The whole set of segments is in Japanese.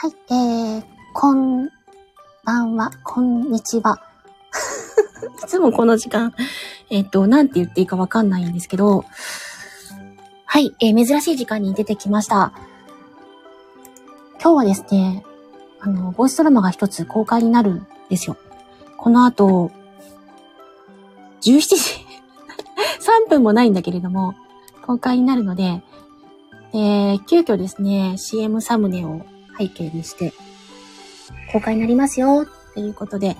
はい、えー、こんばんは、こんにちは。いつもこの時間、えっ、と、なんて言っていいかわかんないんですけど、はい、えー、珍しい時間に出てきました。今日はですね、あの、ボイスドラマが一つ公開になるんですよ。この後、17時 3分もないんだけれども、公開になるので、えー、急遽ですね、CM サムネを背景にして、公開になりますよっていうことで、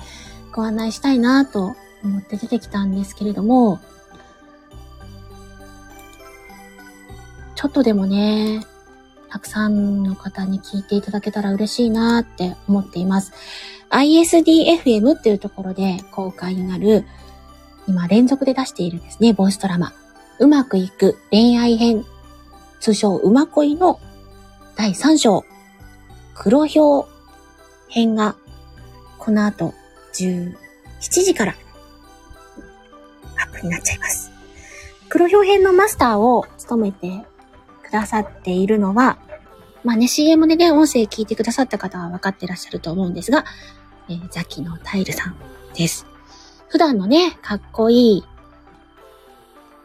ご案内したいなと思って出てきたんですけれども、ちょっとでもね、たくさんの方に聞いていただけたら嬉しいなって思っています。ISDFM っていうところで公開になる、今連続で出しているですね、ボイスドラマ。うまくいく恋愛編、通称うま恋の第3章、黒表編が、この後17時からアップになっちゃいます。黒表編のマスターを務めてくださっているのは、まあね、CM でね、音声聞いてくださった方は分かってらっしゃると思うんですが、えー、ザキのタイルさんです。普段のね、かっこいい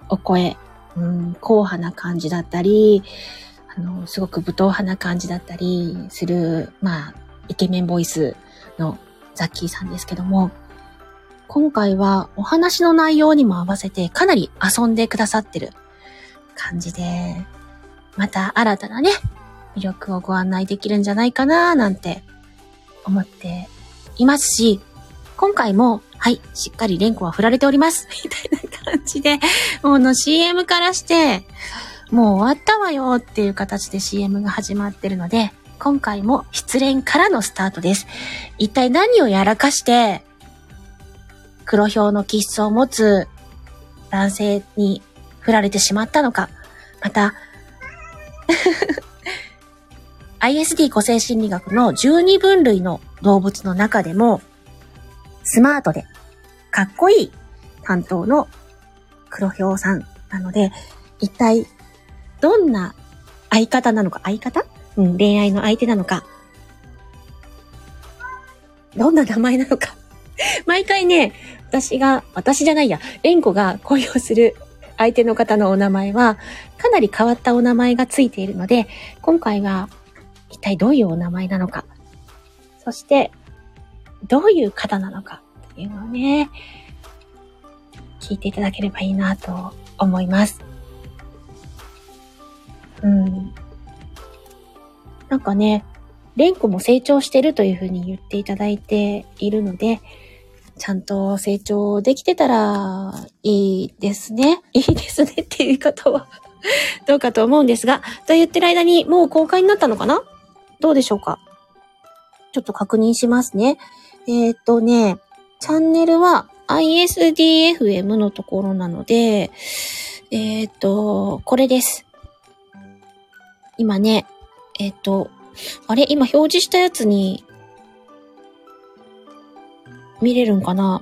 お声、うん、硬派な感じだったり、あの、すごく武闘派な感じだったりする、まあ、イケメンボイスのザッキーさんですけども、今回はお話の内容にも合わせてかなり遊んでくださってる感じで、また新たなね、魅力をご案内できるんじゃないかななんて思っていますし、今回も、はい、しっかり連呼は振られております。みたいな感じで、もうの CM からして、もう終わったわよっていう形で CM が始まってるので、今回も失恋からのスタートです。一体何をやらかして、黒表の気質を持つ男性に振られてしまったのか、また、ISD 個性心理学の12分類の動物の中でも、スマートでかっこいい担当の黒表さんなので、一体どんな相方なのか、相方？うん、恋愛の相手なのか、どんな名前なのか。毎回ね、私が、私じゃないや、レンコが恋をする相手の方のお名前は、かなり変わったお名前がついているので、今回は一体どういうお名前なのか、そして、どういう方なのかっていうのをね、聞いていただければいいなと思います。なんかね、レンコも成長してるというふうに言っていただいているので、ちゃんと成長できてたらいいですね。いいですねっていう方は どうかと思うんですが、と言ってる間にもう公開になったのかな？どうでしょうか？ちょっと確認しますね。えー、っとね、チャンネルは ISDFM のところなので、えー、っと、これです。今ね、えっ、と、あれ？今表示したやつに、見れるんかな？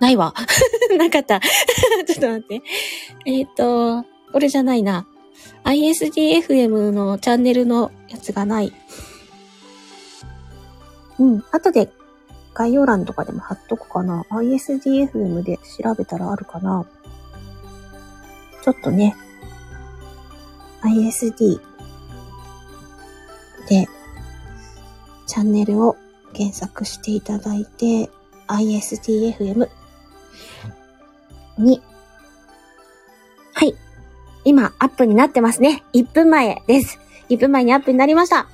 ないわ。なかった。ちょっと待って。えっ、と、これじゃないな。ISDFM のチャンネルのやつがない。うん。後で概要欄とかでも貼っとくかな。ISDFM で調べたらあるかな。ちょっとね、ISD で、チャンネルを検索していただいて、ISDFM に、はい。今、アップになってますね。1分前です。1分前にアップになりました。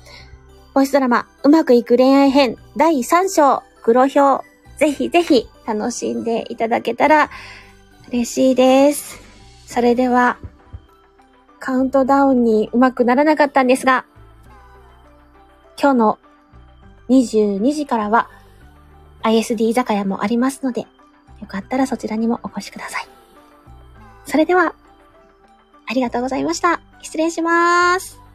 ボイスドラマ、うまくいく恋愛編第3章、黒表。ぜひぜひ楽しんでいただけたら嬉しいです。それでは、カウントダウンにうまくならなかったんですが、今日の22時からは ISD 居酒屋もありますので、よかったらそちらにもお越しください。それでは、ありがとうございました。失礼します。